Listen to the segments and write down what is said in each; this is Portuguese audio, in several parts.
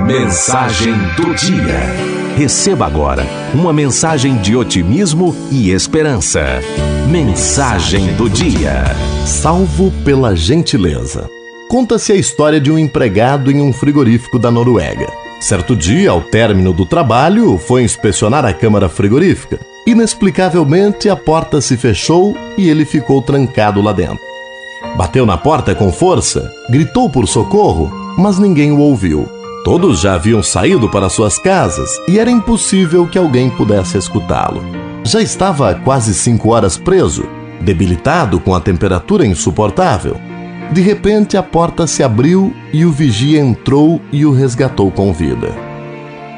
Mensagem do dia. Receba agora uma mensagem de otimismo e esperança. Mensagem do dia. Salvo pela gentileza. Conta-se a história de um empregado em um frigorífico da Noruega. Certo dia, ao término do trabalho, foi inspecionar a câmara frigorífica. Inexplicavelmente, a porta se fechou e ele ficou trancado lá dentro. Bateu na porta com força, gritou por socorro, mas ninguém o ouviu. Todos já haviam saído para suas casas e era impossível que alguém pudesse escutá-lo. Já estava quase cinco horas preso, debilitado com a temperatura insuportável. De repente, a porta se abriu e o vigia entrou e o resgatou com vida.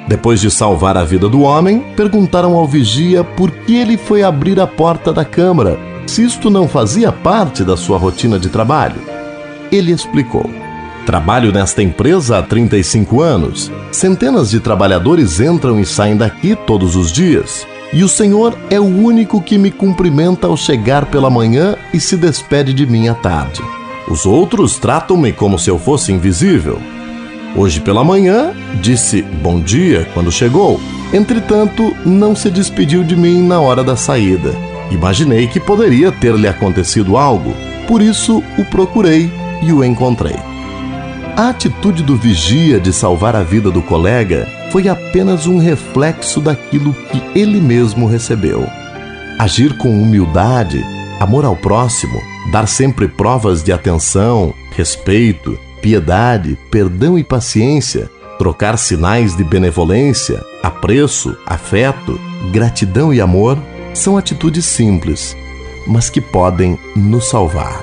Depois de salvar a vida do homem, perguntaram ao vigia por que ele foi abrir a porta da câmara se isto não fazia parte da sua rotina de trabalho. Ele explicou: Trabalho nesta empresa há 35 anos. Centenas de trabalhadores entram e saem daqui todos os dias. E o Senhor é o único que me cumprimenta ao chegar pela manhã e se despede de mim à tarde. Os outros tratam-me como se eu fosse invisível. Hoje pela manhã, disse bom dia quando chegou. Entretanto, não se despediu de mim na hora da saída. Imaginei que poderia ter-lhe acontecido algo, por isso o procurei e o encontrei. A atitude do vigia de salvar a vida do colega foi apenas um reflexo daquilo que ele mesmo recebeu. Agir com humildade, amor ao próximo, dar sempre provas de atenção, respeito, piedade, perdão e paciência, trocar sinais de benevolência, apreço, afeto, gratidão e amor são atitudes simples, mas que podem nos salvar.